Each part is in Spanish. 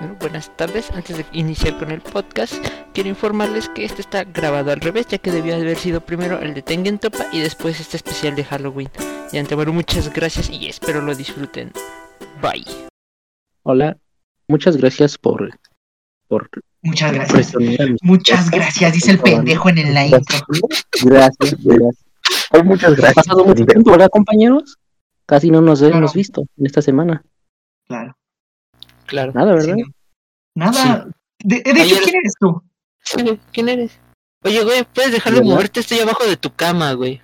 Bueno, buenas tardes. Antes de iniciar con el podcast, quiero informarles que este está grabado al revés, ya que debió haber sido primero el de Tengen Topa y después este especial de Halloween. Y antemano, muchas gracias y espero lo disfruten. Bye. Hola, muchas gracias por. por Muchas gracias. Muchas gracias, dice el pendejo en el la intro. Gracias, gracias. Muchas Ha gracias. pasado mucho tiempo, ¿verdad, compañeros? Casi no nos Claro. hemos visto en esta semana. Claro. Claro. Nada, ¿verdad? Sí. Nada. De, de hecho, ¿quién eres tú? Sí, ¿Quién eres? Oye, güey, puedes dejar de moverte, estoy abajo de tu cama, güey.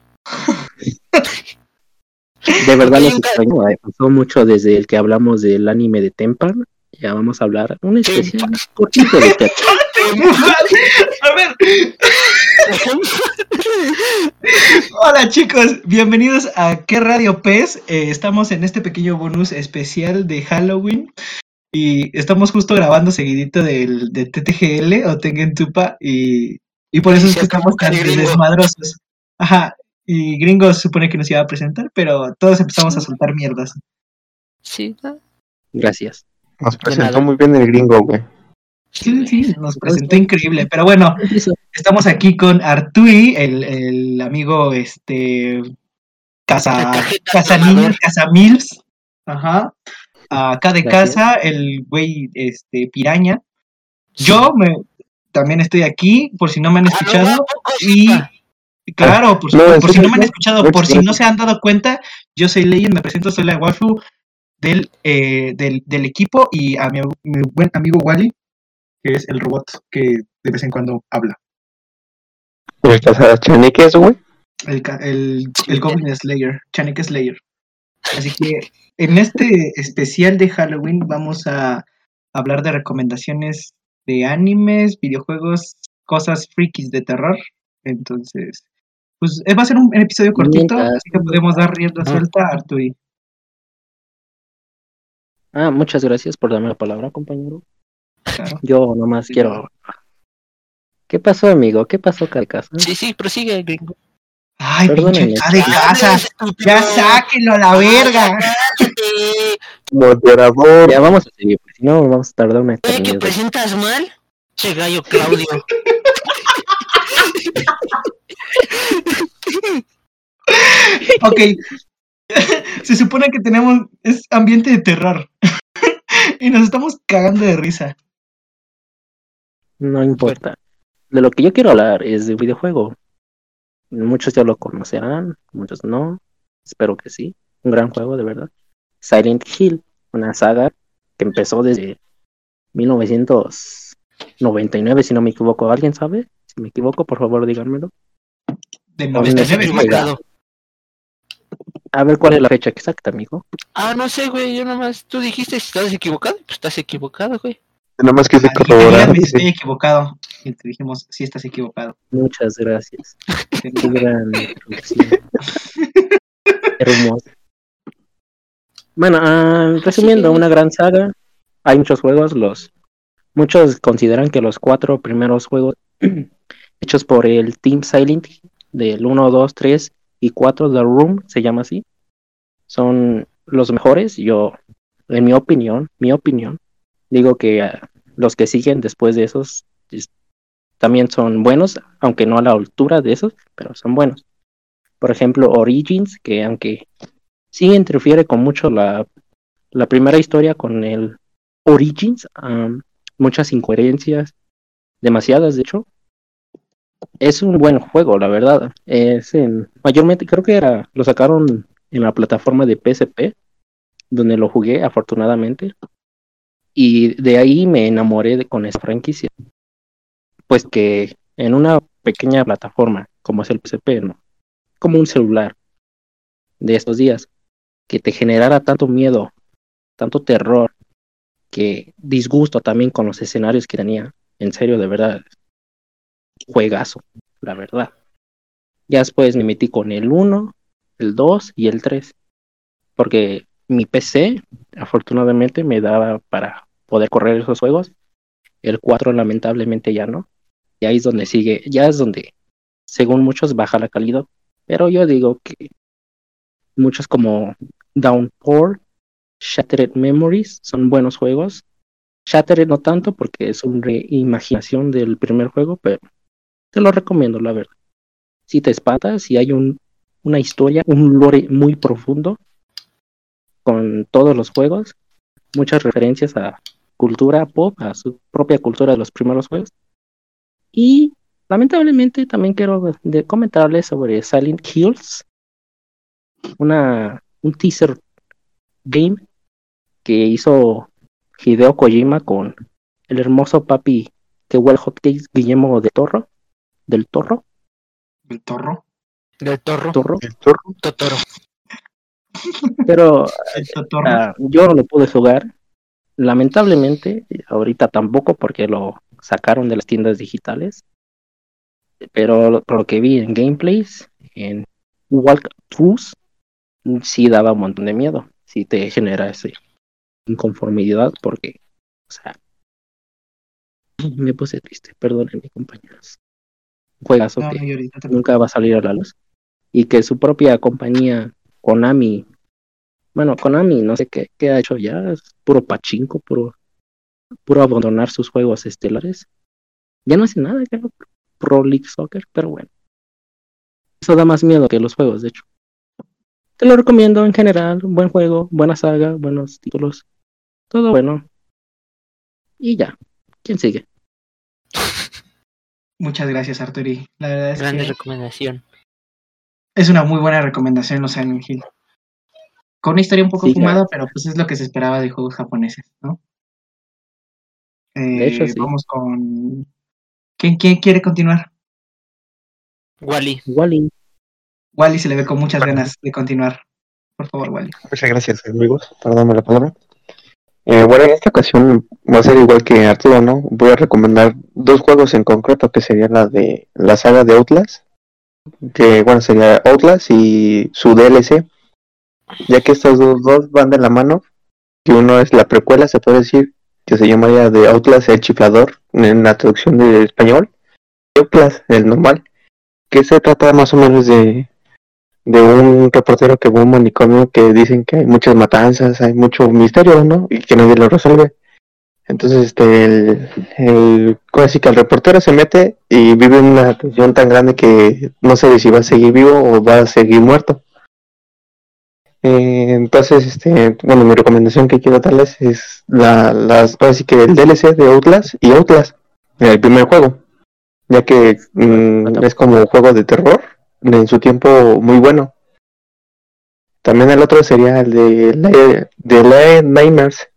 De verdad los extraño. eh, Pasó mucho desde el que hablamos del anime de Tempan. Ya vamos a hablar un especial cortito de Tempan. A ver. Hola chicos, bienvenidos a ¿Qué Radio PES? Eh, estamos en este pequeño bonus especial de Halloween y estamos justo grabando seguidito del, de TTGL o Tengen Tupa y, y por eso es que estamos tan desmadrosos. Ajá, y Gringo se supone que nos iba a presentar, pero todos empezamos a soltar mierdas. Sí. Gracias. Nos presentó muy bien el gringo, güey. Sí, sí, nos presentó increíble, pero bueno, Estamos aquí con Artui, el, el amigo este Casa Casa. Niños, Casa Mills. Ajá. Acá de Gracias. casa, el güey este Piraña. Yo me también estoy aquí, por si no me han Ah, escuchado. Y claro, por, si- No, en por si no me han escuchado, por si no se han dado cuenta, yo soy Leyen, me presento, soy la waifu del, eh, del, del equipo y a mi, mi buen amigo Wally, que es el robot que de vez en cuando habla. El cazachaneques, güey. El, Goblin Slayer, Chanek Slayer. Así que en este especial de Halloween vamos a hablar de recomendaciones de animes, videojuegos, cosas frikis de terror. Entonces, pues eh, va a ser un, un episodio cortito, Mientras- así que podemos dar rienda Ah. suelta a Arturi. Ah, muchas gracias por darme la palabra, compañero. Claro. Yo nomás Sí, quiero. ¿Qué pasó, amigo? ¿Qué pasó, Carcasa? Sí, sí, prosigue, gringo. Ay, Perdónenme. pinche hija de casa. Ya sáquenlo a la verga. Moderador. Ya vamos a seguir, si no vamos a tardar una Oye, que presentas mal. Che gallo Claudio. Ok. Se supone que tenemos. Es ambiente de terror. y nos estamos cagando de risa. No importa. De lo que yo quiero hablar es de un videojuego. Muchos ya lo conocerán, muchos no. Espero que sí. Un gran juego, de verdad. Silent Hill, una saga que empezó desde 1999, si no me equivoco. ¿Alguien sabe? Si me equivoco, por favor, díganmelo. De No, Estás 99. sí, equivocado. A ver cuál es la fecha exacta, amigo. Ah, no sé, güey. Yo nomás. Tú dijiste si estás equivocado. Pues estás equivocado, güey. Nada más que se y corroborar. si estoy equivocado. Y te dijimos, si estás equivocado. Muchas gracias. Qué gran introducción. Hermoso. Bueno, ah, resumiendo, Sí. una gran saga. Hay muchos juegos, los muchos consideran que los cuatro primeros juegos hechos por el Team Silent del 1, 2, 3 y 4 The Room, se llama así, son los mejores. Yo, en mi opinión, mi opinión, digo que ah, los que siguen después de esos es- también son buenos, aunque no a la altura de esos, pero son buenos. Por ejemplo, Origins, que aunque sí interfiere con mucho la, la primera historia con el Origins, muchas incoherencias, demasiadas de hecho. Es un buen juego, la verdad. Es en, mayormente creo que era, lo sacaron en la plataforma de PSP, donde lo jugué afortunadamente. Y de ahí me enamoré de, con esa franquicia. Pues que en una pequeña plataforma, como es el PSP, ¿no? Como un celular de estos días, que te generara tanto miedo, tanto terror, que disgusto también con los escenarios que tenía. En serio, de verdad, juegazo, la verdad. Ya después me metí con el 1, el 2 y el 3. Porque mi PC, afortunadamente, me daba para poder correr esos juegos. El 4 lamentablemente ya no. Y ahí es donde sigue, ya es donde, según muchos, baja la calidad. Pero yo digo que muchos como Downpour, Shattered Memories son buenos juegos Shattered no tanto porque es una reimaginación del primer juego, pero te lo recomiendo, la verdad. Si te espantas, si hay un, una historia, un lore muy profundo con todos los juegos, muchas referencias a cultura pop, a su propia cultura de los primeros juegos. Y lamentablemente también quiero de- comentarles sobre Silent Hills, una, un teaser game que hizo Hideo Kojima con el hermoso papi que huele hotcakes Guillermo de Torro, del Torro, El torro. Del torro. Torro, El zorro. Totoro. pero ah, yo no lo pude jugar. Lamentablemente, ahorita tampoco porque lo sacaron de las tiendas digitales. Pero lo- por lo que vi en gameplays, en walkthroughs, sí daba un montón de miedo. Sí te genera esa inconformidad porque, o sea, me puse triste, perdónenme compañeros. Un juegazo no, que nunca va a salir a la luz. Y que su propia compañía, Konami, bueno, Konami, no sé qué, qué ha hecho ya, es puro pachinko, puro, puro abandonar sus juegos estelares. Ya no hace nada, creo, Pro League Soccer, pero bueno. Eso da más miedo que los juegos, de hecho. Te lo recomiendo en general, buen juego, buena saga, buenos títulos, todo bueno. Y ya, ¿quién sigue? Muchas gracias, Arturi. La verdad es Grande que recomendación. es una muy buena recomendación los Silent Hill. Con una historia un poco Sí, fumada, pero pues es lo que se esperaba de juegos japoneses, ¿no? De hecho, Eh, sí. Vamos con... ¿Quién, quién quiere continuar? Wally. Wally, Wally se le ve con muchas ganas de continuar. Por favor, Wally. Muchas gracias, amigos, por darme la palabra. Eh, bueno, en esta ocasión va a ser igual que Arturo, ¿no? Voy a recomendar dos juegos en concreto, que sería la de la saga de Outlast, que bueno, sería Outlast y su DLC, ya que estos dos, dos van de la mano, que uno es la precuela, se puede decir, que se llamaría de Outlast el chiflador, en la traducción de español, Outlast el normal, que se trata más o menos de de un reportero que va a un manicomio que dicen que hay muchas matanzas, hay mucho misterio, ¿no? Y que nadie lo resuelve. Entonces, este, el, el, que el reportero se mete y vive una tensión tan grande que no sabe si va a seguir vivo o va a seguir muerto. Eh, entonces, este, bueno, mi recomendación que quiero darles es la, las, así que el DLC de Outlast y Outlast, el primer juego, ya que mm, es como un juego de terror en su tiempo muy bueno. También el otro sería el de de la Nightmares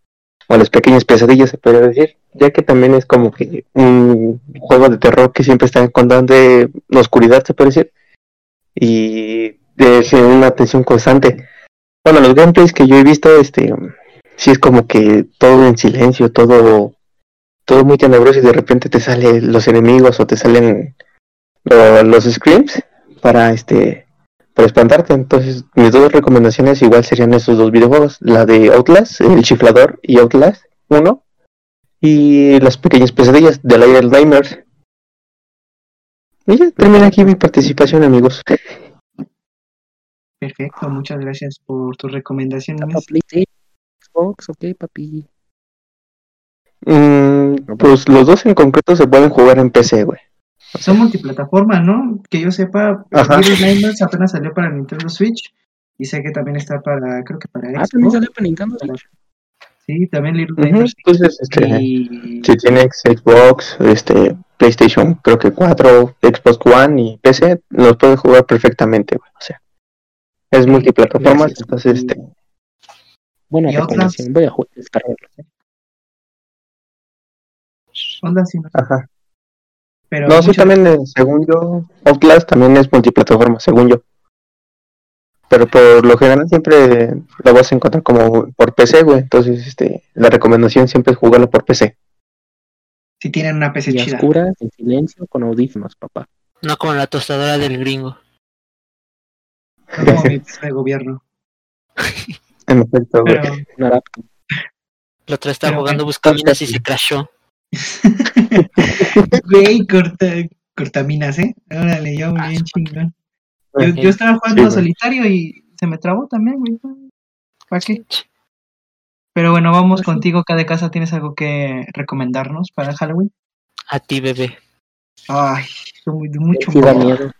o las pequeñas pesadillas se podría decir, ya que también es como que un juego de terror que siempre está en constante oscuridad se puede decir y de una tensión constante. Bueno, los gameplays que yo he visto, este, sí es como que todo en silencio, todo, todo muy tenebroso y de repente te salen los enemigos o te salen lo- los screams para este para espantarte. Entonces, mis dos recomendaciones igual serían estos dos videojuegos, la de Outlast, el chiflador y Outlast 1 y las pequeñas pesadillas de Little Nightmares. Y ya termina aquí mi participación, amigos. Perfecto, muchas gracias por tus recomendaciones. Para PlayStation, Xbox, ok, papi. Mm, pues los dos en concreto se pueden jugar en PC, güey. Son multiplataforma, ¿no? Que yo sepa, Nightmares apenas salió para Nintendo Switch y sé que también está para, creo que para Ah, también Xbox. salió para Nintendo Switch. Sí, también Little Nightmares. Entonces, este, Y si tienes Xbox, este, PlayStation, creo que 4, Xbox One y PC, los puedes jugar perfectamente, güey. O sea, es multiplataforma, entonces, este, Buena ¿Y Outlast? recomendación. Voy a jugar, descargarlo. onda sí, no. ajá. Pero No, sí, también, eh, según yo, Outlast también es multiplataforma, según yo. Pero por lo general siempre lo vas a encontrar como por PC, güey. Entonces, este, la recomendación siempre es jugarlo por PC. si tienen una PC Y chida. oscuras, en silencio, con audífonos, papá. No como la tostadora del gringo. Como de gobierno. En efecto, güey. Pero. La otra estaba Pero jugando buscaminas y se crashó. güey, corta, cortaminas, ¿eh? Órale, yo Ah, bien chingón. Yo, Ok. yo estaba jugando Sí, solitario y se me trabó también, güey. ¿Para qué? Pero bueno, vamos Pues sí. contigo, cada casa. ¿Tienes algo que recomendarnos para Halloween? A ti, bebé. Ay, mucho Sí miedo.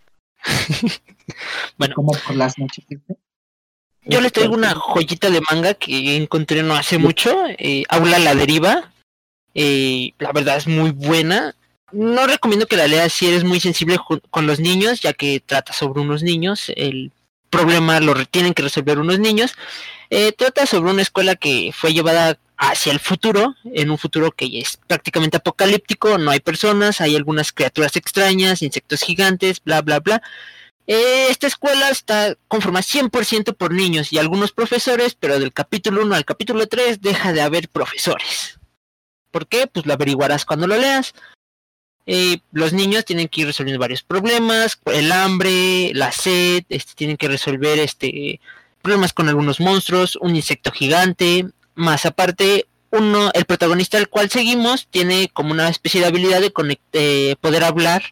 Bueno, como por las noches. ¿viste? yo les traigo una joyita de manga que encontré no hace mucho. eh, Aula la deriva. eh, la verdad es muy buena. No recomiendo que la leas si eres muy sensible con los niños, ya que trata sobre unos niños. El problema lo tienen que resolver unos niños. Eh, trata sobre una escuela que fue llevada hacia el futuro, en un futuro que es prácticamente apocalíptico, no hay personas, hay algunas criaturas extrañas, insectos gigantes, bla, bla, bla. Eh, esta escuela está conformada 100% por niños y algunos profesores, pero del capítulo 1 al capítulo 3 deja de haber profesores. ¿Por qué? Pues lo averiguarás cuando lo leas. Eh, los niños tienen que ir resolviendo varios problemas, el hambre, la sed, este, tienen que resolver este problemas con algunos monstruos, un insecto gigante, más aparte uno, el protagonista al cual seguimos tiene como una especie de habilidad de conect- eh, poder hablar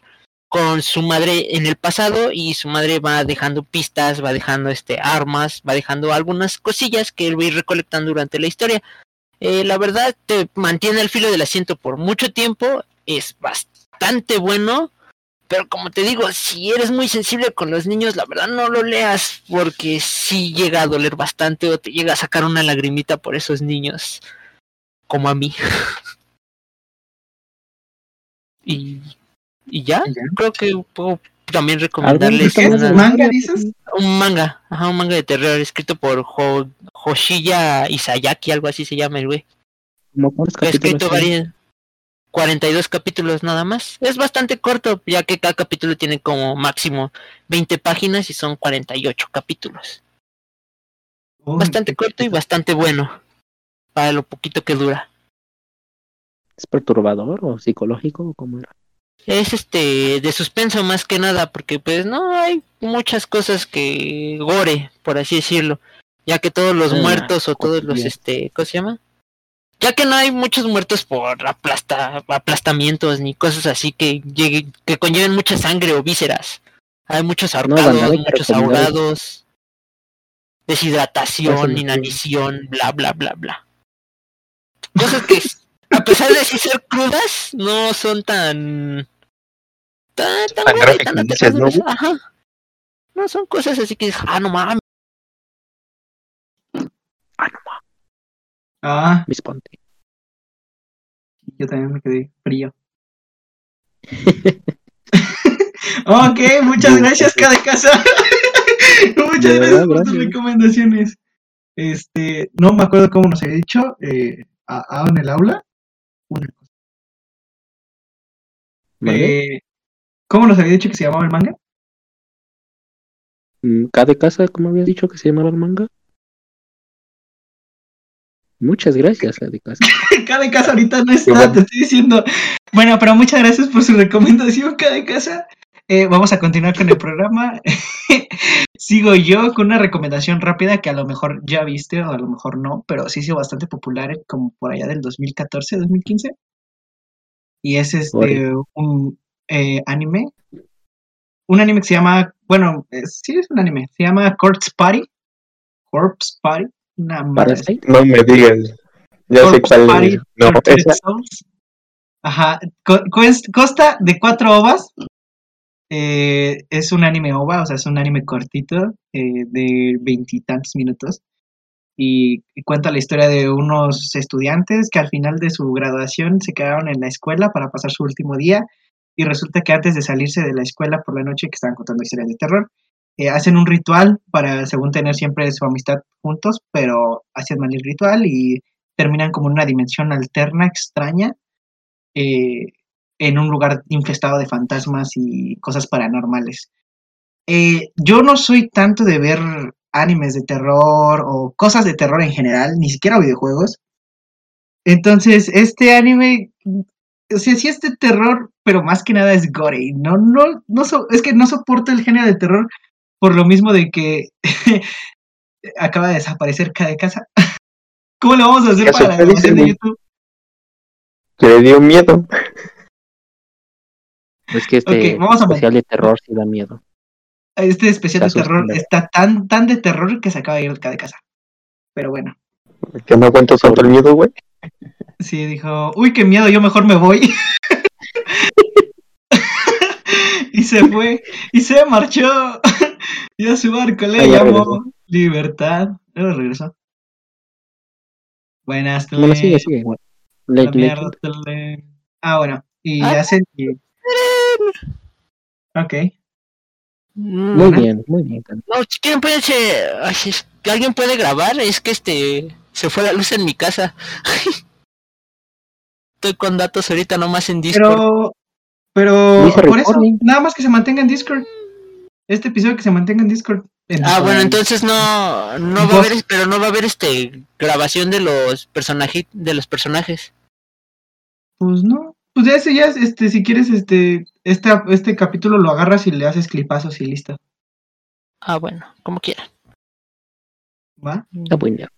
con su madre en el pasado y su madre va dejando pistas, va dejando este armas, va dejando algunas cosillas que él va a ir recolectando durante la historia. Eh, la verdad te mantiene al filo del asiento por mucho tiempo, es bastante bueno, pero como te digo, si eres muy sensible con los niños, la verdad no lo leas porque sí llega a doler bastante o te llega a sacar una lagrimita por esos niños, como a mí. y, y ya, creo que puedo también ¿Algún recomendarles una- ¿Manga, dices? un manga, ajá, un manga de terror escrito por Ho- Hoshiya Isayaki, algo así se llama el güey. ¿Cómo cuántos Ha escrito varios 42 capítulos nada más. Es bastante corto, ya que cada capítulo tiene como máximo 20 páginas y son 48 capítulos. Uy, Bastante corto y bastante bueno para lo poquito que dura. ¿Es perturbador o psicológico o cómo era? Es este de suspenso más que nada, porque pues no hay muchas cosas que gore, por así decirlo, ya que todos los Ah, muertos o todos los este, ¿cómo se llama? Ya que no hay muchos muertos por aplasta, aplastamientos ni cosas así que llegue, que conlleven mucha sangre o vísceras. Hay muchos ahorcados, muchos ahogados, deshidratación, inanición, bla bla bla bla. Cosas que a pesar de sí ser crudas, no son tan tan, tan, Tan tan dices, ¿no? Ajá. No son cosas así que dices, ah, no mames. Ah, Mis ponte. yo también me quedé frío. ok, muchas gracias, cada casa. muchas gracias por tus recomendaciones. Este, no me acuerdo cómo nos había dicho. Eh, a, a en el aula. Una cosa. Eh, ¿Cómo nos había dicho que se llamaba el manga? Mm, ¿Cada casa, como había dicho que se llamaba el manga? Muchas gracias, cada casa. Cada casa ahorita no está, bueno. te estoy diciendo. Bueno, pero muchas gracias por su recomendación, cada casa. Eh, vamos a continuar con el programa. Sigo yo con una recomendación rápida que a lo mejor ya viste o a lo mejor no, pero sí sido bastante popular como por allá del 2014, 2015. Y es este un eh, anime. Un anime que se llama, bueno, eh, sí es un anime, se llama Corpse Party. Corpse Party. Una. Parasite. No me digas. Ya sé cuál Party es. No, esa. Souls. Ajá, co- cuest- consta de cuatro ovas. Eh, es un anime ova, o sea, es un anime cortito eh, de veintitantos minutos. Y, y cuenta la historia de unos estudiantes que al final de su graduación se quedaron en la escuela para pasar su último día. Y resulta que antes de salirse de la escuela por la noche, que estaban contando historias de terror, eh, hacen un ritual para, según tener siempre su amistad juntos, pero hacen mal el ritual y terminan como en una dimensión alterna, extraña, eh, en un lugar infestado de fantasmas y cosas paranormales. Eh, yo no soy tanto de ver animes de terror o cosas de terror en general, ni siquiera videojuegos. Entonces, este anime, o sea, sí es de terror, pero más que nada es gore. No, no, no es que no soporto el género de terror por lo mismo de que acaba de desaparecer cada casa. ¿Cómo lo vamos a hacer para la grabación de YouTube? Que le dio miedo. Es que este Ok, vamos a especial de terror sí da miedo. Este especial de terror está tan, tan de terror que se acaba de ir cada casa. Pero bueno. que no aguanto tanto el miedo, güey. Sí, dijo, uy, qué miedo, yo mejor me voy. Y se fue, y se marchó. y a su barco le ya llamó. Libertad. Luego regresó. Buenas, Bueno, sigue, sigue. mierda. Tule. Ah, bueno, y Ah. hace... Ok. Muy Ajá. bien, muy bien. No, si quieren pueden ser- ay, si es que alguien puede grabar, es que este se fue la luz en mi casa. Estoy con datos ahorita nomás en Discord. Pero, pero por eso, nada más que se mantenga en Discord. Este episodio que se mantenga en Discord. En- Ah, bueno, entonces no no va a haber, pero no va a haber este grabación de los personajes de los personajes. Pues no. Pues ya ese ya es, este, si quieres, este, este, este capítulo lo agarras y le haces clipazos y listo. Ah, bueno, como quieran. ¿Va? Está.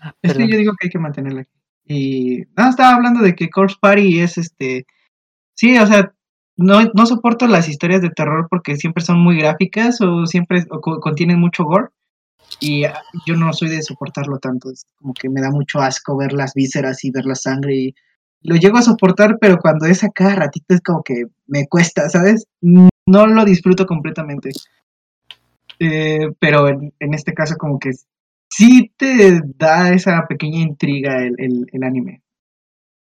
Ah, Es que perdón. yo digo que hay que mantenerla aquí. Y nada, estaba hablando de que Corpse Party es este. Sí, o sea, no, no soporto las historias de terror porque siempre son muy gráficas o siempre contienen mucho gore. Y ah, yo no soy de soportarlo tanto. Como que me da mucho asco ver las vísceras y ver la sangre. Y lo llego a soportar, pero cuando es a cada ratito es como que me cuesta, ¿sabes? No lo disfruto completamente. Eh, pero en, este caso, como que sí te da esa pequeña intriga el, el- el anime.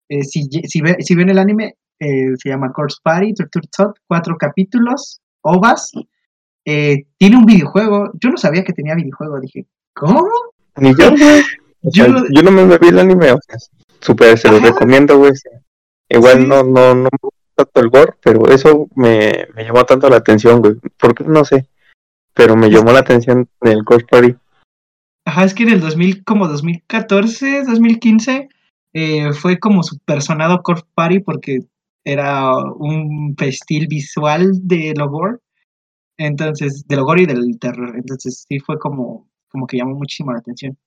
Eh, si, si, ve- si ven el anime, eh, se llama Corpse Party, Torture Tot, cuatro capítulos, ovas. Eh, tiene un videojuego. Yo no sabía que tenía videojuego. Dije, ¿cómo? Ni yo, güey. Yo sea, lo- yo no me vi el anime, o sea, súper se lo Ajá. recomiendo, güey. Igual Sí. no, no, no me gusta tanto el gore, pero eso me, me llamó tanto la atención, güey. ¿Por qué? No sé. Pero me llamó la atención el Corpse Party. Ajá, es que en el 2000, como 2014, 2015, eh, fue como super sonado Corpse Party porque era un festil visual de Logor. Entonces, del Logor y del terror. Entonces, sí fue como, como que llamó muchísimo la atención.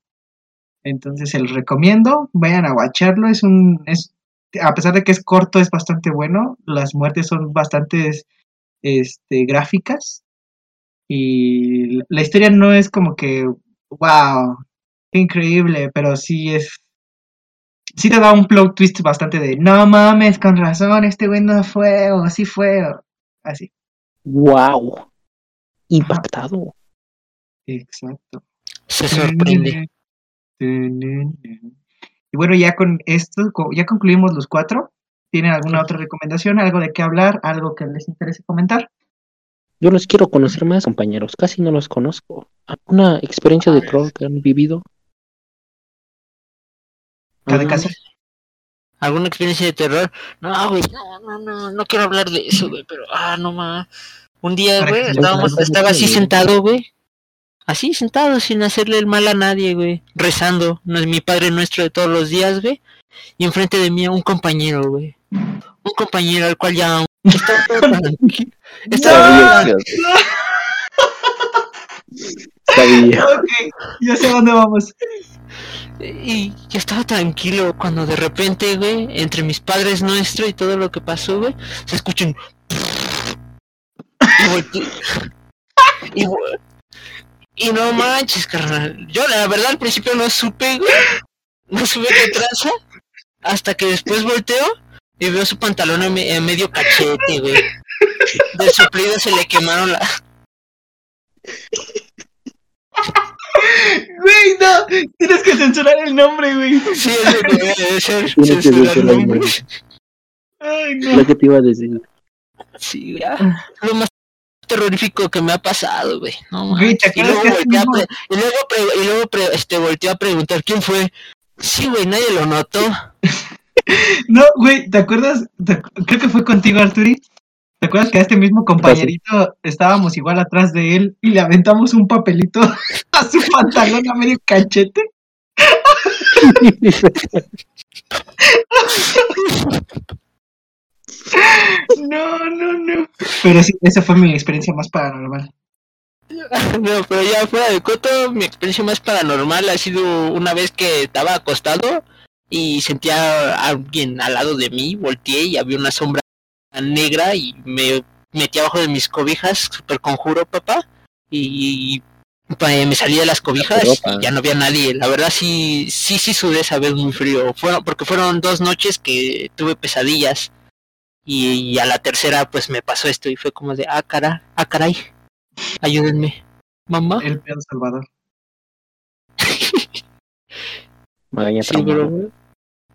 Entonces, se los recomiendo. Vayan a watcharlo. Es un. Es, a pesar de que es corto, es bastante bueno. Las muertes son bastante este, gráficas. Y la historia no es como que wow, increíble, pero sí es. Sí te da un plot twist bastante de no mames, con razón, este güey no fue, o sí fue, o así. Wow. Impactado. Exacto. Se sorprende. Y bueno, ya con esto, ya concluimos los cuatro. ¿Tienen alguna otra recomendación? ¿Algo de qué hablar? ¿Algo que les interese comentar? Yo los quiero conocer más, compañeros. Casi no los conozco. ¿Alguna experiencia de terror que han vivido? Cada caso. ¿Alguna experiencia de terror? No, güey, no, no, no, no quiero hablar de eso, güey, pero, ah, no más. Un día, güey, estábamos, estaba así sentado, güey. Así sentado, sin hacerle el mal a nadie, güey. Rezando, no es mi padre nuestro de todos los días, güey. Y enfrente de mí un compañero, güey. Un compañero al cual ya estaba todo tranquilo. Estaba, Sabía, sabía. Ok, ya sé a dónde vamos. Y estaba tranquilo cuando de repente, güey, entre mis padres nuestro y todo lo que pasó, güey, se escuchan. Y Y, no manches, carnal. Yo la verdad al principio no supe, güey. No supe qué traza. Hasta que después volteo y veo su pantalón en, me- en medio cachete, güey. De suplido se le quemaron la. Güey, no, tienes que censurar el nombre, güey. Sí, es lo que debe ser. Tienes que censurar nombres. güey. Ay, Lo no. que te iba a decir. Sí, ya. Lo más terrorífico que me ha pasado, güey. No Güey, ¿te manches. Y luego volteé a, y luego, pre- y luego pre- este, volteé a preguntar quién fue. Sí, güey, nadie lo notó. No, güey, ¿te acuerdas? Te- creo que fue contigo, Arturi. ¿Te acuerdas que a este mismo compañerito estábamos igual atrás de él y le aventamos un papelito a su pantalón a medio cachete? No, no, no. Pero sí, esa fue mi experiencia más paranormal. No, pero ya fuera de coto, mi experiencia más paranormal ha sido una vez que estaba acostado y sentía a alguien al lado de mí, volteé y había una sombra negra y me metí abajo de mis cobijas, super conjuro, papá, y me salí de las cobijas y ya no había nadie. La verdad sí, sí, sí sudé esa vez muy frío. Fueron, porque fueron dos noches que tuve pesadillas. Y, y a la tercera pues me pasó esto y fue como de, ah, cara, ah, caray, ayúdenme. Mamá. El peor Salvador. Sí, pero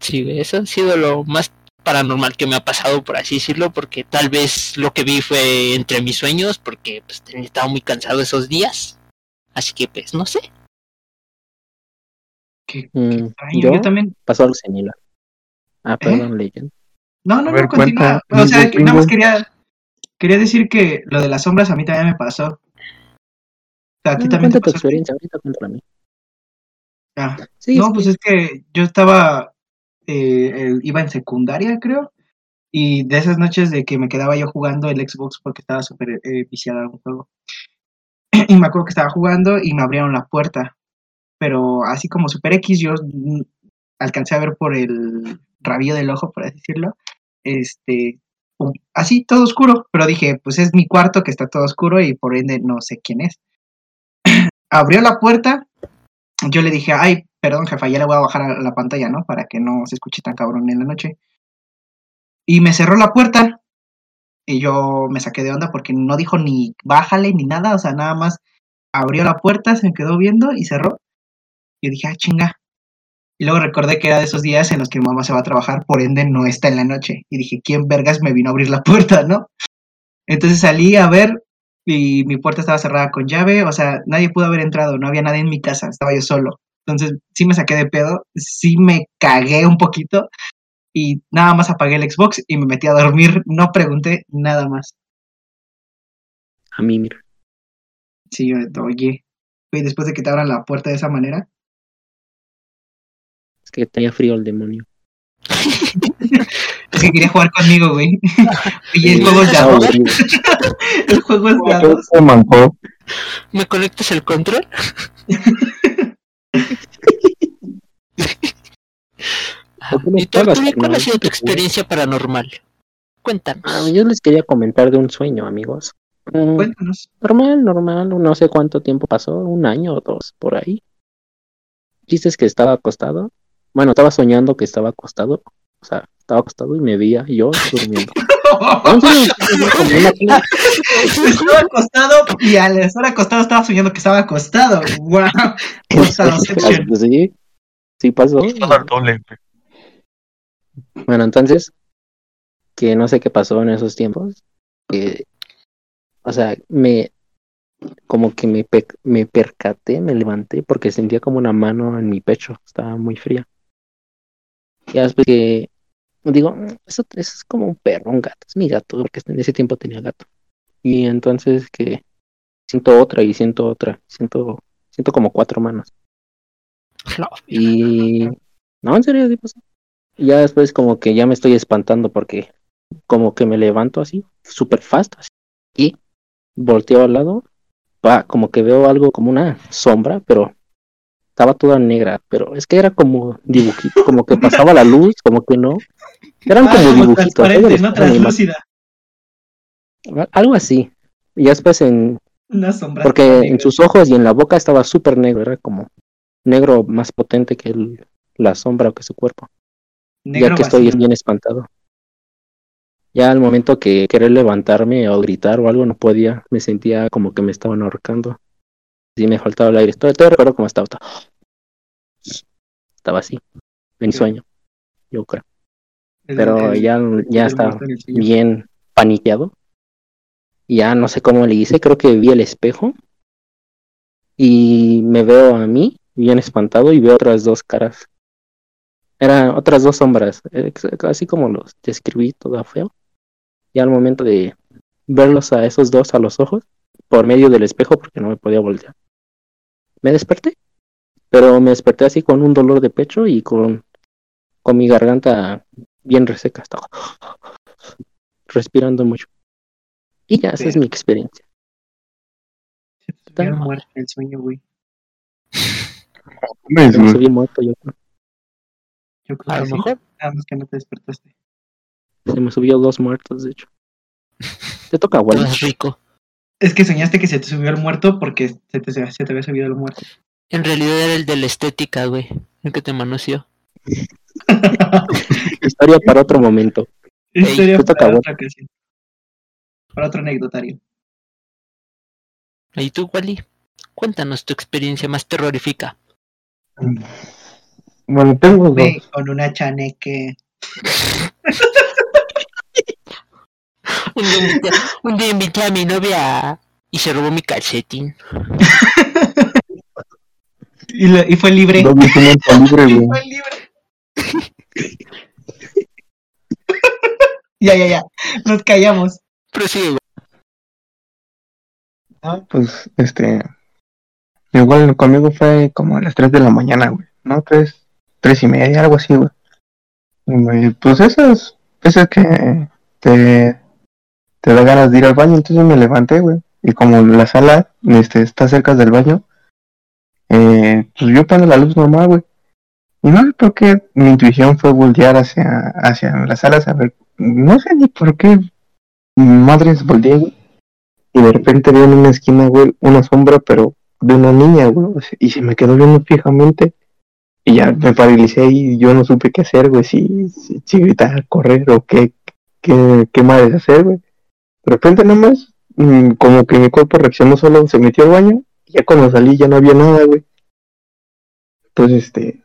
sí, eso ha sido lo más paranormal que me ha pasado, por así decirlo, porque tal vez lo que vi fue entre mis sueños, porque pues estaba muy cansado esos días. Así que pues no sé. Qué, qué Mm, extraño. ¿yo? Yo también. Pasó algo similar. Ah, perdón, Legend. No, no, ver, no, continúa. cuenta, O sea, nada más quería, quería decir que lo de las sombras a mí también me pasó. ¿A ti No, también cuenta te tu pasó? experiencia, ahorita cuéntala a mí. Ah, Sí, no, pues es que yo estaba, eh, iba en secundaria, creo, y de esas noches de que me quedaba yo jugando el Xbox porque estaba súper eh, viciada a un juego. Y me acuerdo que estaba jugando y me abrieron la puerta, pero así como Super X, yo mm, alcancé a ver por el rabillo del ojo, por así decirlo, este, así todo oscuro, pero dije, pues es mi cuarto que está todo oscuro y por ende no sé quién es. Abrió la puerta yo le dije, ay, perdón, jefa, ya le voy a bajar a la pantalla, ¿no? Para que no se escuche tan cabrón en la noche. Y me cerró la puerta. Y yo me saqué de onda porque no dijo ni bájale ni nada, o sea, nada más abrió la puerta, se me quedó viendo y cerró. Y yo dije, ah, chinga. Y luego recordé que era de esos días en los que mi mamá se va a trabajar, por ende no está en la noche. Y dije, ¿quién vergas me vino a abrir la puerta, no? Entonces salí a ver y mi puerta estaba cerrada con llave, o sea, nadie pudo haber entrado, no había nadie en mi casa, estaba yo solo. Entonces sí me saqué de pedo, sí me cagué un poquito y nada más apagué el Xbox y me metí a dormir, no pregunté nada más. A mí, mira. Sí, yo, oye, y después de que te abran la puerta de esa manera, Es que tenía frío el demonio. es que quería jugar conmigo, güey. y el juego es de a el juego es de a. ¿Me conectas el control? ¿Por qué no ¿Y tú, pagas, Arturo, cuál ha sido tu experiencia paranormal? Cuéntanos. Ah, yo les quería comentar de un sueño, amigos. Mm, Cuéntanos. normal, normal, no sé cuánto tiempo pasó, un año o dos, por ahí. Chistes que estaba acostado. Bueno, estaba soñando que estaba acostado. O sea, estaba acostado y me veía yo durmiendo. Estaba acostado y al estar acostado estaba soñando que estaba acostado. ¡Wow! Sí, sí pasó. Doble. Bueno, entonces, que no sé qué pasó en esos tiempos. Que, o sea, me, como que me, pe- me percaté, me levanté porque sentía como una mano en mi pecho, estaba muy fría. Y después que, digo, "Mm, eso, eso es como un perro, un gato, es mi gato, porque en ese tiempo tenía gato. Y entonces que siento otra y siento otra, siento, siento como cuatro manos. No, Y no, en serio, sí pasó. Ya después como que ya me estoy espantando porque como que me levanto así, super fast, así, y volteo al lado, pa, como que veo algo como una sombra, pero estaba toda negra, pero es que era como dibujito, como que pasaba la luz, como que no. Eran Ah, como como dibujitos. no translúcida. Algo así. Y después en, Una sombra. porque en sus ojos y en la boca estaba súper negro, era como negro más potente que el- la sombra o que su cuerpo. Ya que estoy bien espantado. Ya al momento que querer levantarme o gritar o algo no podía, me sentía como que me estaban ahorcando. Sí, me faltaba el aire. Todavía, todavía recuerdo cómo estaba. Estaba, estaba así, en Sí. sueño, yo creo. Pero ya, ya estaba bien paniqueado. Ya no sé cómo le hice, creo que vi el espejo y me veo a mí bien espantado y veo otras dos caras. Eran otras dos sombras, eh, así como los describí, todo feo. Y al momento de verlos a esos dos a los ojos, por medio del espejo, porque no me podía voltear, me desperté. Pero me desperté así con un dolor de pecho y con, con mi garganta bien reseca. Estaba respirando mucho. Y ya, esa es mi experiencia. Hubiera muerto el sueño, güey. Güey. subí muerto yo creo. Yo creo a que lo sí. mejor. Nada más que no te despertaste. Se me subió dos muertos, de hecho. Te toca, güey. Más rico. Es que soñaste que se te subió el muerto porque se te, se te había subido el muerto. En realidad era el de la estética, güey. El que te manoseó. Historia para otro momento. Historia para otra ocasión. Para otro anecdotario. ¿Y tú, Wally? Cuéntanos tu experiencia más terrorífica. Bueno, tengo dos. Con una chaneque. Un día, invité, un día invité a mi novia y se robó mi calcetín. Y, lo- y fue libre. Y fue libre. ya, ya, ya. Nos callamos. Prosigue, güey. Ah, pues, este. Igual conmigo fue como a las 3 de la mañana, güey. ¿No? 3, 3 y media, algo así, Pues esas, esas que te, te da ganas de ir al baño, entonces me levanté, güey. Y como la sala este, está cerca del baño, eh, pues yo prendo la luz normal, güey. Y no sé por qué mi intuición fue voltear hacia, hacia la sala a ver, no sé ni por qué madres volteé, güey. Y de repente veo en una esquina, güey, una sombra, pero de una niña, güey. Y se me quedó viendo fijamente. Y ya me paralicé y yo no supe qué hacer, güey. Si, si, si gritar, correr o qué, qué, qué madres hacer, güey. De repente nomás, mm, como que mi cuerpo reaccionó solo, se metió al baño. Y ya cuando salí ya no había nada, güey. Entonces, este,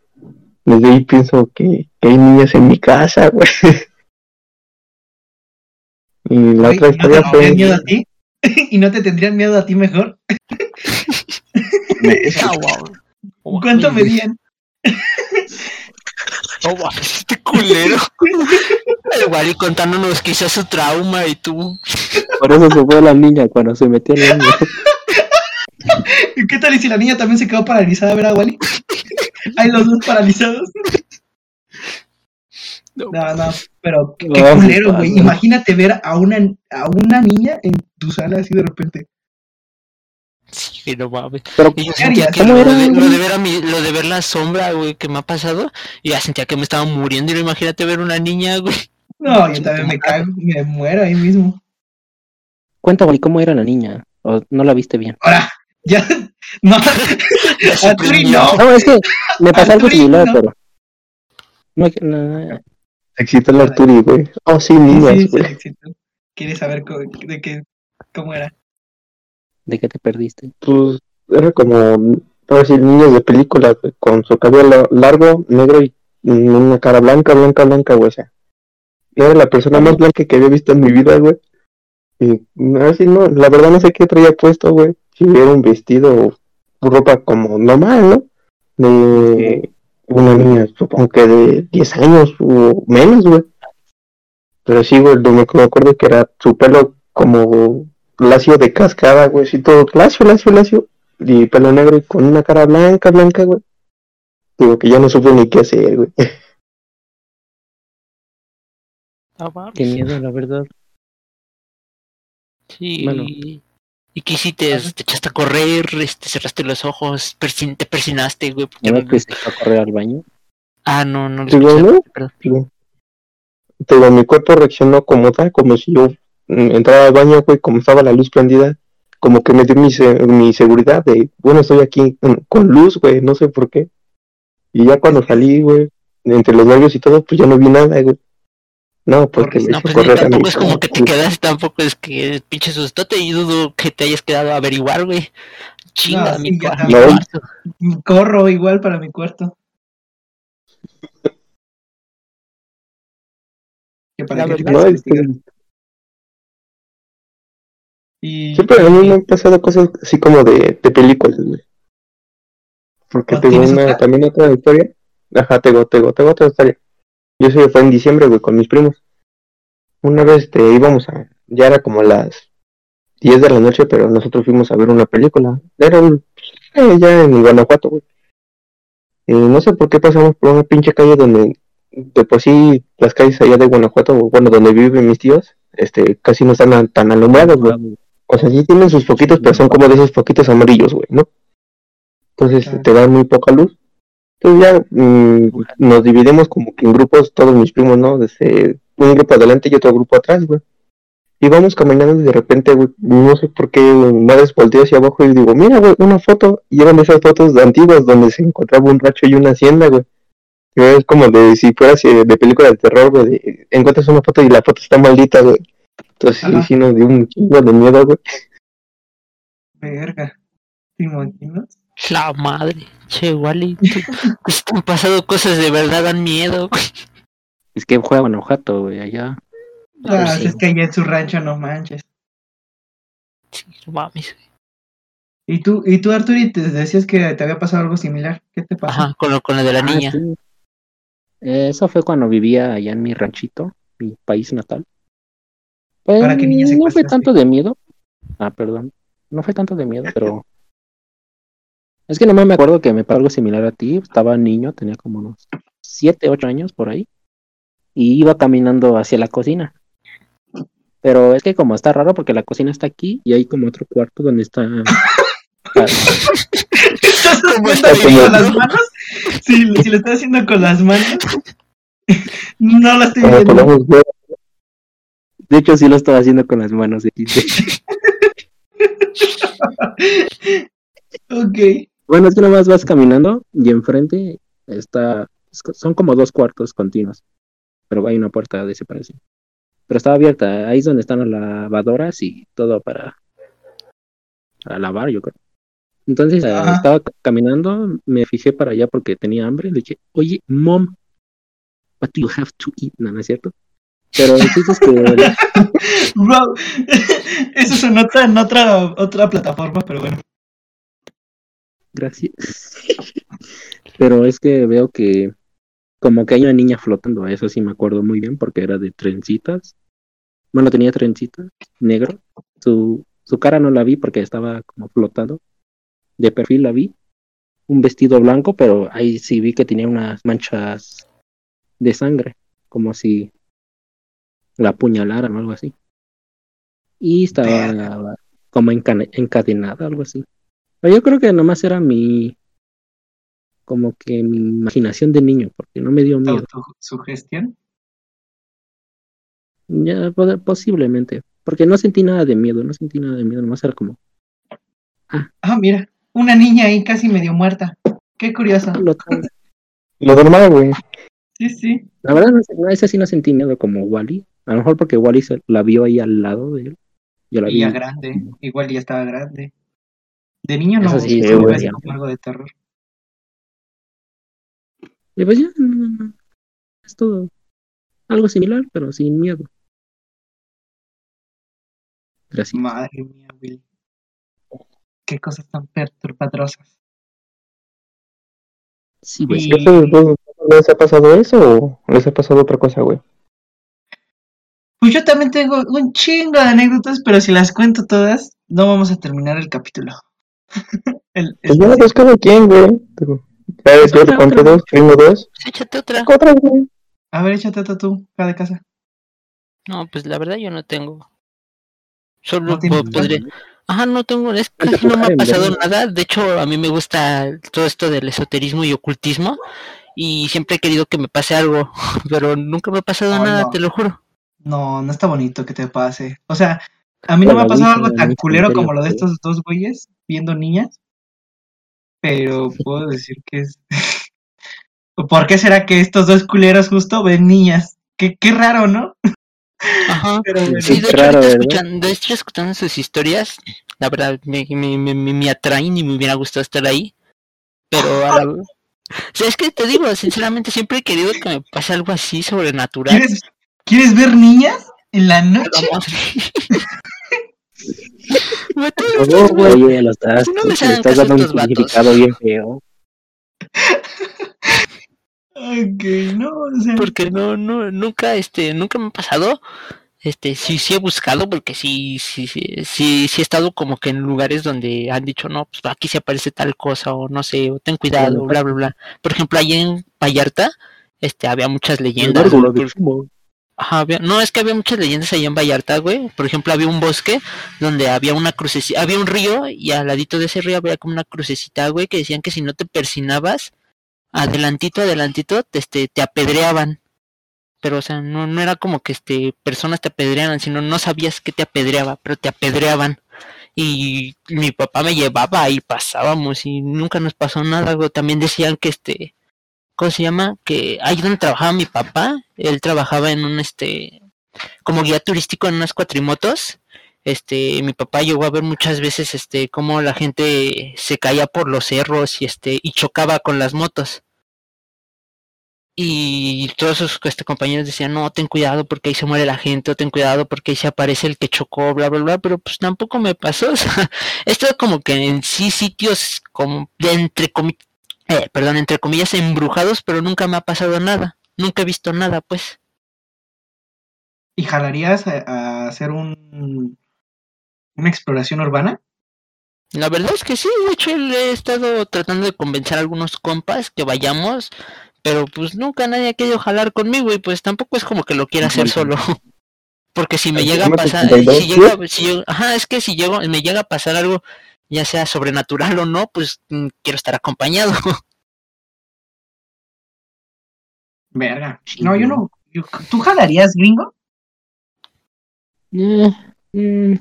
desde ahí pienso que, que hay niñas en mi casa, güey. Y la otra ¿y ¿No te historia tendrían fue... miedo a ti? ¿Y no te tendrían miedo a ti mejor? Wow. ¿Cuánto medían? Oh, wow, este culero. El Wally contándonos quizás su trauma y tú. Por eso se fue la niña cuando se metió el baño. ¿Y qué tal y si la niña también se quedó paralizada a ver a Wally? Hay los dos paralizados. No, No, no, pero qué, No, qué culero, güey. Imagínate ver a una, a una niña en tu sala así de repente. Sí, no mames. Pero, Y yo ¿Qué sentía que ¿Cómo lo era, de, lo güey? de ver a mi, lo de ver la sombra, güey, que me ha pasado, y ya sentía que me estaba muriendo. Y no imagínate ver una niña, güey. No, yo también me cago, me muero ahí mismo. cuéntame, ¿cómo era la niña? ¿O no la viste bien? Ahora, ya, no, Arturi, no. No, es que me pasó algo similar, no. pero... No, no, Excita el Arturi, güey. Oh, sí, niñas, sí, güey. sí, sí, sí. ¿Quieres saber de qué, cómo era? ¿De qué te perdiste? Pues era como, ahora sí, niños de película, con su cabello largo, negro y mm, una cara blanca, blanca, blanca, güey. O sea, era la persona más blanca que había visto en mi vida, güey. Y ahora sí, no, la verdad no sé qué traía puesto, güey. Si era un vestido o ropa como normal, ¿no? De una niña, supongo que de 10 años o menos, güey. Pero sí, güey, me acuerdo que era su pelo como lacio de cascada, güey, así todo lacio, lacio, lacio. Y pelo negro y con una cara blanca, blanca, güey. Digo que ya no supe ni qué hacer, güey. Ah. Qué miedo, la verdad. Sí. Bueno. ¿Y qué hiciste? ¿Te echaste a correr? Este, ¿Cerraste los ojos? persin- ¿Te persinaste, güey? ¿Ya me no- fuiste a correr al baño? Ah, no, no Sí, escuché, ¿no? Digo, Pero mi cuerpo reaccionó como tal, como si yo mm, entrara al baño, güey, como estaba la luz prendida, como que me dio mi, mi seguridad de, bueno, estoy aquí mm, con luz, güey, no sé por qué. Y ya cuando salí, güey, entre los nervios y todo, pues ya no vi nada, güey. No, porque No, pues correr a tampoco es como que te quedas, tampoco es que pinche sustote y dudo que te hayas quedado a averiguar, güey. Chinga, No, mi, sí, ya cua- mi cuarto. Corro igual para mi cuarto. Que para No, Y, siempre a mí me han pasado cosas así como de, de películas, güey. Porque ¿O tengo una, otra? también otra historia. Ajá, tengo, tengo, tengo otra historia. Yo sé, fue en diciembre, güey, con mis primos. Una vez este, íbamos a, ya era como las 10 de la noche, pero nosotros fuimos a ver una película. Era un, eh, ya en Guanajuato, güey. Y no sé por qué pasamos por una pinche calle donde, de por sí, las calles allá de Guanajuato, bueno, donde viven mis tíos, este, casi no están tan- tan alumbradas, güey. O sea, sí tienen sus foquitos, pero son como de esos foquitos amarillos, güey, ¿no? Entonces te dan muy poca luz. Entonces ya mm, nos dividimos como que en grupos, todos mis primos, ¿no? Desde un grupo adelante y otro grupo atrás, güey. íbamos caminando y de repente, güey, no sé por qué, una vez volteé hacia abajo y digo, mira, güey, una foto. Y eran esas fotos antiguas donde se encontraba un racho y una hacienda, güey. Y Es como de si fuera así de película de terror, güey, encuentras una foto y la foto está maldita, güey. Entonces sí, Ajá. sí nos dio un chingo de miedo, güey. Verga. ¿Te imaginas? La madre. Che, Wally. están pasando cosas de verdad, dan miedo. güey. Es que juega Guanajuato, güey, allá. Ah, Pues sí. es que allá en su rancho no manches. Sí, no mames. ¿Y tú, y tú Arturi, te decías que te había pasado algo similar? ¿Qué te pasó? Ajá, con lo, con lo de la Ah, niña. sí. Eso fue cuando vivía allá en mi ranchito, mi país natal. Pues ¿Para qué niña no fue tanto de miedo. Ah, perdón. No fue tanto de miedo, pero. Es que no me acuerdo que me pasó algo similar a ti. Estaba niño, tenía como unos 7, 8 años por ahí. Y iba caminando hacia la cocina. Pero es que como está raro porque la cocina está aquí y hay como otro cuarto donde está... ¿Estás ¿Cómo haciendo con las manos? Sí, si lo estás haciendo con las manos. No lo estoy viendo. De hecho, sí lo estaba haciendo con las manos. Ok. Bueno, es que nomás vas caminando y enfrente está, son como dos cuartos continuos, pero hay una puerta de separación. Pero estaba abierta, ahí es donde están las lavadoras y todo para, para lavar, yo creo. Entonces eh, estaba ca- caminando, me fijé para allá porque tenía hambre, le dije, oye, mom, what do you have to eat? No, ¿no es cierto? Pero el chiste es que Wow. Eso es en otra, en otra, otra plataforma, pero bueno. Gracias. Pero es que veo que como que hay una niña flotando, eso sí me acuerdo muy bien porque era de trencitas. Bueno, tenía trencitas, negro. Su, su cara no la vi porque estaba como flotando. De perfil la vi. Un vestido blanco, pero ahí sí vi que tenía unas manchas de sangre, como si la apuñalaran o algo así. Y estaba como encadenada, algo así. Pero yo creo que nomás era mi, como que mi imaginación de niño, porque no me dio miedo. Autosugestión. Ya, po- posiblemente, porque no sentí nada de miedo, no sentí nada de miedo, nomás era como Ah, mira. Una niña ahí casi medio muerta. Qué curioso. lo normal, güey. Sí, sí. La verdad, no, esa sí no sentí miedo como Wally. A lo mejor porque Wally se- la vio ahí al lado de él. Yo la Y vi. ya grande. Igual ya estaba grande. De niño no. Eso sí, ves como algo de terror. Y pues ya, no, no, no. es todo algo similar, pero sin miedo. Gracias. Madre mía, Will. Qué cosas tan perturbadrosas. Sí, güey. Y- ¿A ustedes dos les ha pasado eso o les ha pasado otra cosa, güey? Pues yo también tengo un chingo de anécdotas, pero si las cuento todas, no vamos a terminar el capítulo. El- Pues el- ya, pues cada quien, güey. Yo te otra. dos, tengo dos. Pues échate otra. Otra, güey. A ver, échate otra tú, cada casa. No, pues la verdad yo no tengo. Solo ¿No podría. Ajá, no tengo, es que Cuenta no me ha pasado nada. De hecho, a mí me gusta todo esto del esoterismo y ocultismo. Y siempre he querido que me pase algo, pero nunca me ha pasado nada, no. te lo juro. No, no está bonito que te pase. O sea, a mí no me ha pasado algo tan culero como lo de estos dos güeyes viendo niñas. Pero puedo decir que es. ¿Por qué será que estos dos culeros justo ven niñas? Qué, qué raro, ¿no? Ajá. Pero bueno. Sí, de hecho, raro, ahorita ¿verdad? escuchan- de hecho, escuchando sus historias, la verdad me, me, me, me- me atraen y me hubiera gustado estar ahí. Pero a la- O sea, es que te digo, sinceramente, siempre he querido que me pase algo así sobrenatural. ¿Quieres, ¿Quieres ver niñas en la noche? lo estás Oye, lo estás, No me le estás dando un significado bien feo. Ok, no, o sea. porque no, no, nunca, este, nunca me ha pasado. Este, sí, sí he buscado, porque sí, sí, sí, sí, sí he estado como que en lugares donde han dicho, no, pues aquí se aparece tal cosa, o no sé, o ten cuidado, bla, bla, bla. Por ejemplo, allí en Vallarta, este, había muchas leyendas. Por-. No, es que había muchas leyendas allá en Vallarta, güey. Por ejemplo, había un bosque donde había una crucecita, había un río y al ladito de ese río había como una crucecita, güey, que decían que si no te persinabas, adelantito, adelantito, te, este, te apedreaban. pero o sea, no, no era como que este personas te apedrearan, sino no sabías que te apedreaba, pero te apedreaban. Y mi papá me llevaba y pasábamos y nunca nos pasó nada. güey. También decían que este, ¿cómo se llama? Que ahí donde trabajaba mi papá, él trabajaba en un este, como guía turístico en unas cuatrimotos. Este, mi papá llegó a ver muchas veces este, cómo la gente se caía por los cerros y este, y chocaba con las motos y todos sus este, compañeros decían, no, ten cuidado porque ahí se muere la gente, o ten cuidado porque ahí se aparece el que chocó, bla, bla, bla, pero pues tampoco me pasó. O sea, esto como que en sí sitios como de entre comillas, eh, perdón, entre comillas embrujados, pero nunca me ha pasado nada, nunca he visto nada, pues. ¿Y jalarías a, a hacer un una exploración urbana? La verdad es que sí, de hecho he estado tratando de convencer a algunos compas que vayamos, pero pues nunca nadie ha querido jalar conmigo y pues tampoco es como que lo quiera hacer solo. Porque si me llega a pasar, si llega, si yo, ajá, es que si llego, me llega a pasar algo, ya sea sobrenatural o no, pues mm, quiero estar acompañado. Verga. No, yo no. yo- ¿Tú jalarías, gringo? Eh, mm,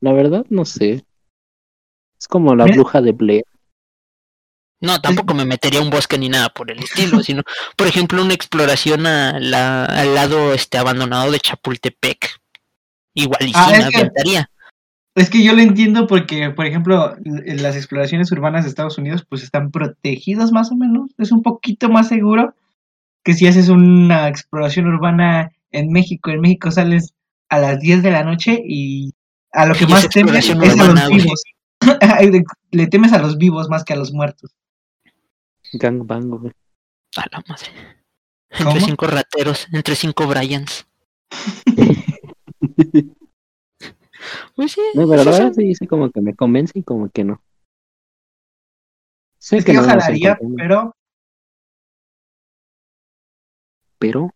la verdad, no sé. Es como la Mira. bruja de Blair. No, tampoco me metería a un bosque ni nada por el estilo, sino, por ejemplo, una exploración a la, al lado este abandonado de Chapultepec. Igual y Ah, sí me que- aventaría. Es que yo lo entiendo porque, por ejemplo, en las exploraciones urbanas de Estados Unidos pues están protegidos más o menos. Es un poquito más seguro que si haces una exploración urbana en México. En México sales a las 10 de la noche y a lo que más es temes es a los vivos. Le temes a los vivos más que a los muertos. Gangbang, güey. A la madre. ¿Cómo? Entre cinco rateros, entre cinco Bryans. Pues sí, No, sí pero la verdad sí, sí, como que me convence y como que no. Sé Es que yo no jalaría, pero, pero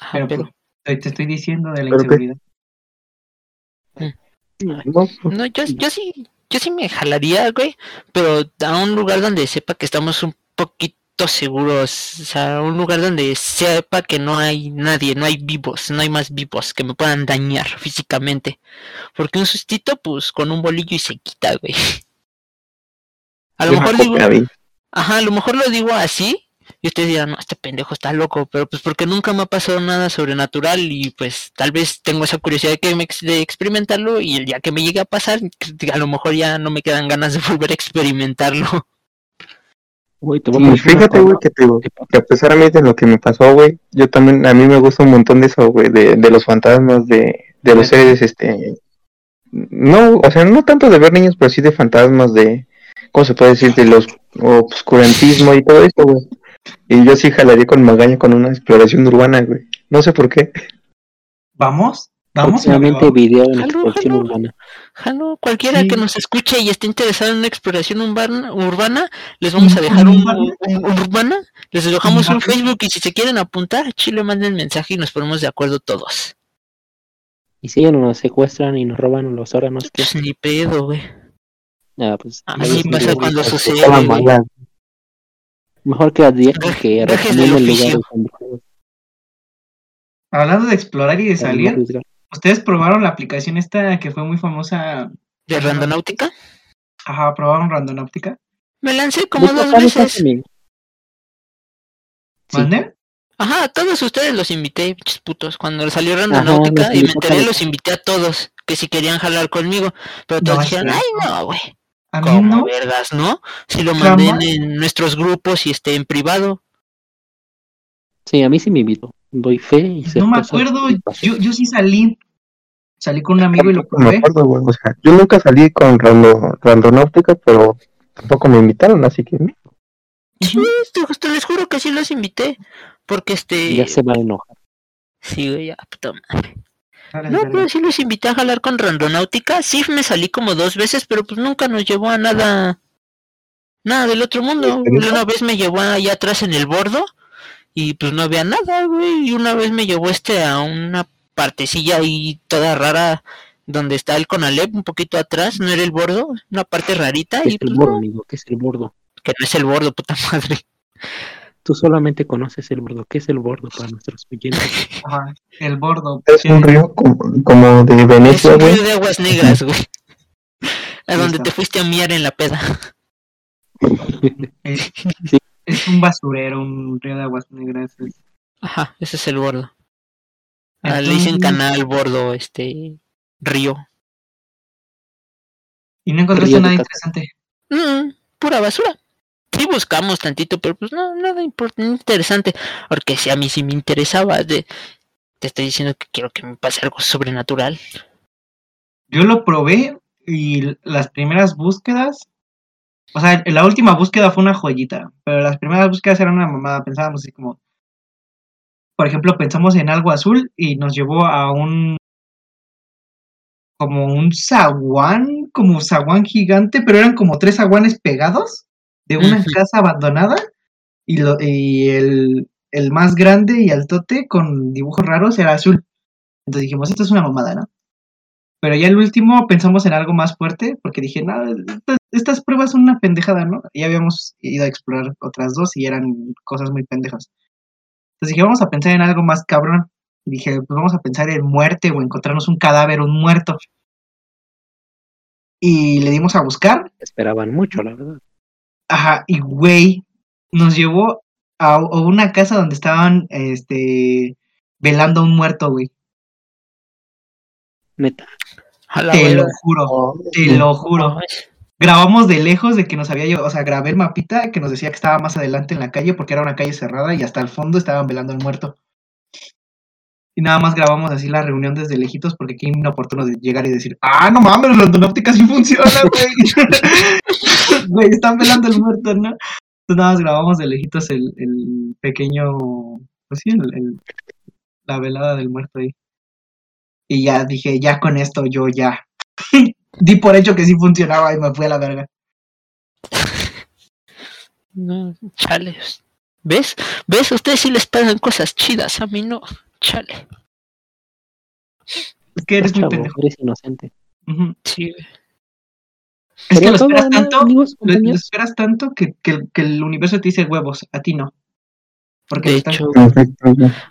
Ah, pero pero- pues, te te estoy diciendo de la inseguridad. ay, No, No, yo, yo sí, yo sí me jalaría, güey, pero a un lugar donde sepa que estamos un poquito seguros, o sea, un lugar donde sepa que no hay nadie, no hay vivos, no hay más vivos que me puedan dañar físicamente. Porque un sustito, pues, con un bolillo y se quita, güey. A lo mejor digo, coca, güey. Ajá, a lo mejor lo digo así y ustedes dirán, no, este pendejo está loco, pero pues porque nunca me ha pasado nada sobrenatural y pues tal vez tengo esa curiosidad de, que me de experimentarlo y el día que me llegue a pasar, a lo mejor ya no me quedan ganas de volver a experimentarlo. Güey, te voy a Y contar una fíjate, güey, que, te digo, que a pesar a mí de lo que me pasó, güey, yo también, a mí me gusta un montón de eso, güey, de, de los fantasmas, de, de los seres, este, no, o sea, no tanto de ver niños, pero sí de fantasmas, de, ¿cómo se puede decir? De los obscurantismo y todo eso, güey. Y yo sí jalaría con Magaña con una exploración urbana, güey. No sé por qué. ¿Vamos? ¿Vamos? Próximamente video en Jalo, exploración jalo. urbana. Jalo, cualquiera Sí. que nos escuche y esté interesado en una exploración urbana, urbana les vamos a dejar un, Urbana. un- urbana, les dejamos un. Facebook y si se quieren apuntar, chile manden mensaje y nos ponemos de acuerdo todos. Y si ellos nos secuestran y nos roban los órganos, ¿qué? Pues ni pedo, güey. Ah, pues, Así sí, pasa cuando sucede, mala. mejor que adviertan que recomienden lugares Hablando de explorar y de salir. ¿Ustedes probaron la aplicación esta que fue muy famosa? ¿De Randonáutica? Ajá, probaron Randonáutica. Me lancé como ¿Vos dos veces. también? Sí. ¿Mande? Ajá, a todos ustedes los invité, putos. Cuando salió Ajá, Randonáutica y me enteré, los invité a todos. Que si querían jalar conmigo. Pero todos No, dijeron, ay no, güey. A mí Como no. vergas, ¿no? Si lo mandé en nuestros grupos y esté en privado. Sí, a mí sí me invitó. Doy fe y No me acuerdo. Yo, yo sí salí. Salí con un amigo y lo me probé. acuerdo, güey. O sea, yo nunca salí con rando, randonáutica, pero tampoco me invitaron, así que Sí, te, te les juro que sí los invité. Porque este. Ya se va a enojar. Sí, güey, ya, puta madre. Dale, No, dale. pero sí los invité a jalar con Randonáutica. Sí me salí como dos veces, pero pues nunca nos llevó a nada. Nada del otro mundo. Una vez me llevó allá atrás en el bordo y pues no había nada, güey. Y una vez me llevó este a una partecilla ahí toda rara donde está el Conalep un poquito atrás, no era el bordo, una parte rarita ¿Qué y es el pues bordo, no, amigo? ¿Qué es el bordo? que no es el bordo, puta madre. tú solamente conoces el bordo. ¿Qué es el bordo para nuestros oyentes? Ajá, el bordo. Es un río como, como de Es Venecia, un güey. río de aguas negras, güey. A donde te fuiste a miar en la peda. Es, Sí. es un basurero, un río de aguas negras. es- Ajá, ese es el bordo. Ah, le dicen canal, bordo, este, río. Y no encontraste Río nada interesante. Mm, pura basura. Sí buscamos tantito, pero pues no, nada interesante. Porque si a mí sí me interesaba, de, te estoy diciendo que quiero que me pase algo sobrenatural. Yo lo probé y las primeras búsquedas, o sea, la última búsqueda fue una joyita, pero las primeras búsquedas eran una mamada. Pensábamos así como, por ejemplo, pensamos en algo azul y nos llevó a un, como un zaguán, como zaguán gigante, pero eran como tres zaguanes pegados de una casa abandonada y, lo, y el, el más grande y altote con dibujos raros era azul. Entonces dijimos, esto es una mamada, ¿no? Pero ya el último pensamos en algo más fuerte, porque dije, no, estas, estas pruebas son una pendejada, ¿no? Y habíamos ido a explorar otras dos y eran cosas muy pendejas. Entonces dije, vamos a pensar en algo más cabrón. Y dije, pues vamos a pensar en muerte o encontrarnos un cadáver, un muerto. Y le dimos a buscar, Esperaban mucho, la verdad. ajá, y güey, nos llevó a, a una casa donde estaban, este, velando a un muerto, güey. Neta. La Te lo juro, te lo juro. Grabamos de lejos de que nos había llevado, o sea, grabé el mapita que nos decía que estaba más adelante en la calle porque era una calle cerrada y hasta el fondo estaban velando al muerto. Y nada más grabamos así la reunión desde lejitos porque qué inoportuno de llegar y decir, ah, no mames, la Randonóptica sí funciona, güey. Güey, están velando al muerto, ¿no? Entonces nada más grabamos de lejitos el, el pequeño, pues sí, el- el- la velada del muerto ahí. Y ya dije, ya con esto yo ya. Di por hecho que sí funcionaba y me fui a la verga. No, chale. ¿Ves? ¿Ves? A ustedes sí les pagan cosas chidas, a mí no. Chale. Es que eres Estás muy chavo, pendejo. eres inocente. Ujú. Sí. Es que lo esperas ¿no, tanto, amigos, lo, lo compañeros? esperas tanto que, que el universo te dice huevos, a ti no. Porque De hecho,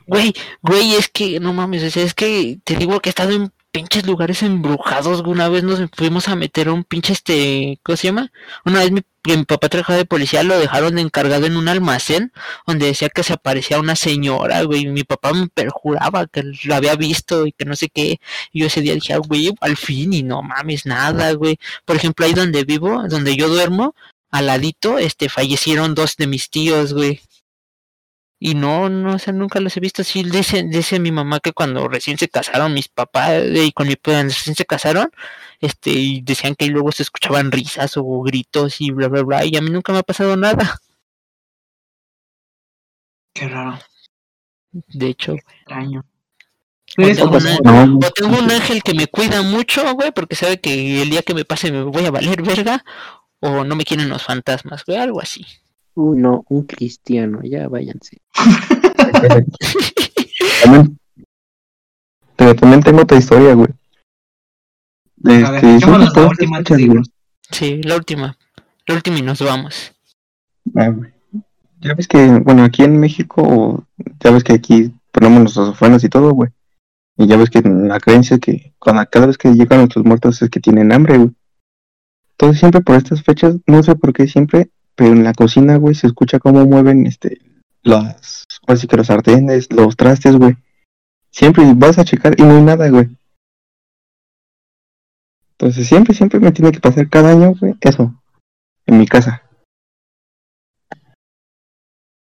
güey. güey, es que no mames, es que te digo que he estado en pinches lugares embrujados. Una vez nos fuimos a meter a un pinche este, ¿cómo se llama? Una vez mi, mi papá trabajaba de policía, lo dejaron encargado en un almacén donde decía que se aparecía una señora, güey. y Mi papá me perjuraba que lo había visto y que no sé qué. Y yo ese día dije, ah, güey, al fin, y no mames, nada, güey. Por ejemplo, ahí donde vivo, donde yo duermo, al ladito, este, fallecieron dos de mis tíos, güey. Y no, no, o sea, nunca los he visto. Sí, dice, dice mi mamá que cuando recién se casaron mis papás y con mi padre recién se casaron, este, y decían que luego se escuchaban risas o gritos y bla, bla, bla. Y a mí nunca me ha pasado nada. Qué raro, De hecho, extraño. O tengo, o tengo un ángel que me cuida mucho, güey, porque sabe que el día que me pase me voy a valer verga. O no me quieren los fantasmas, güey, algo así. Uy, no, un cristiano, ya váyanse. también, pero también tengo otra historia, güey. A ver, Este, echémonos la última güey. Sí, la última. La última y nos vamos. Ah, güey. Ya ves que, bueno, aquí en México, ya ves que aquí ponemos nuestras ofrendas y todo, güey. Y ya ves que la creencia que cuando, cada vez que llegan nuestros muertos es que tienen hambre, güey. Entonces siempre por estas fechas, no sé por qué siempre, pero en la cocina, güey, se escucha cómo mueven, este, las, así que los sartenes, los trastes, güey. Siempre vas a checar y no hay nada, güey. Entonces siempre, siempre me tiene que pasar cada año, güey, eso. En mi casa.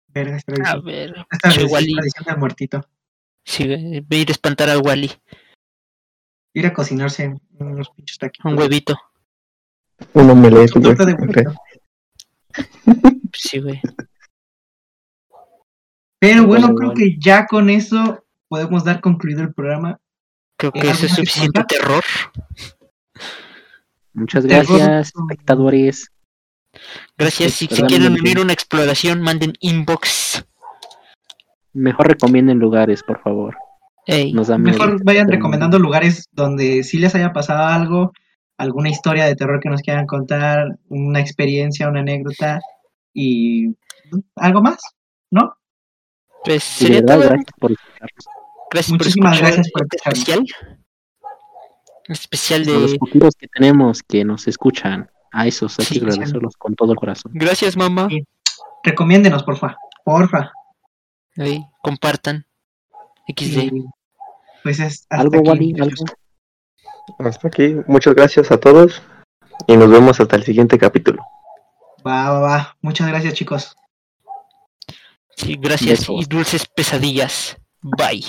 Verga, A ver, Esta che, es Wally. muertito. Sí, voy a ir a espantar al Wally. Ir a cocinarse unos pinches taquitos. Un huevito. Un güey. Sí, güey. Pero bueno, Vale, creo vale. que ya con eso podemos dar concluido el programa. Creo ¿Eh, que eso es suficiente terror. Muchas Terror. gracias, espectadores. Gracias. Si, si Perdón, quieren unir una exploración, manden inbox. Mejor recomienden lugares, por favor. Ey, Nos da miedo. Mejor vayan recomendando lugares donde sí les haya pasado algo, alguna historia de terror que nos quieran contar, una experiencia, una anécdota y algo más. ¿no? Pues de sería verdad, todo. gracias por escucharnos. Gracias Muchísimas por gracias por este especial. Especial A los de... poquitos que tenemos que nos escuchan, a esos hay Sí, que agradecerlos con todo el corazón. Gracias, mamá. Sí. Recomiéndenos, porfa. Porfa. Ahí, compartan. XD. Pues es hasta ¿Algo, aquí, Wally? ¿Algo? Hasta aquí. Muchas gracias a todos. Y nos vemos hasta el siguiente capítulo. Va, va, va. Muchas gracias, chicos. Sí, gracias Besos. y dulces pesadillas. Bye.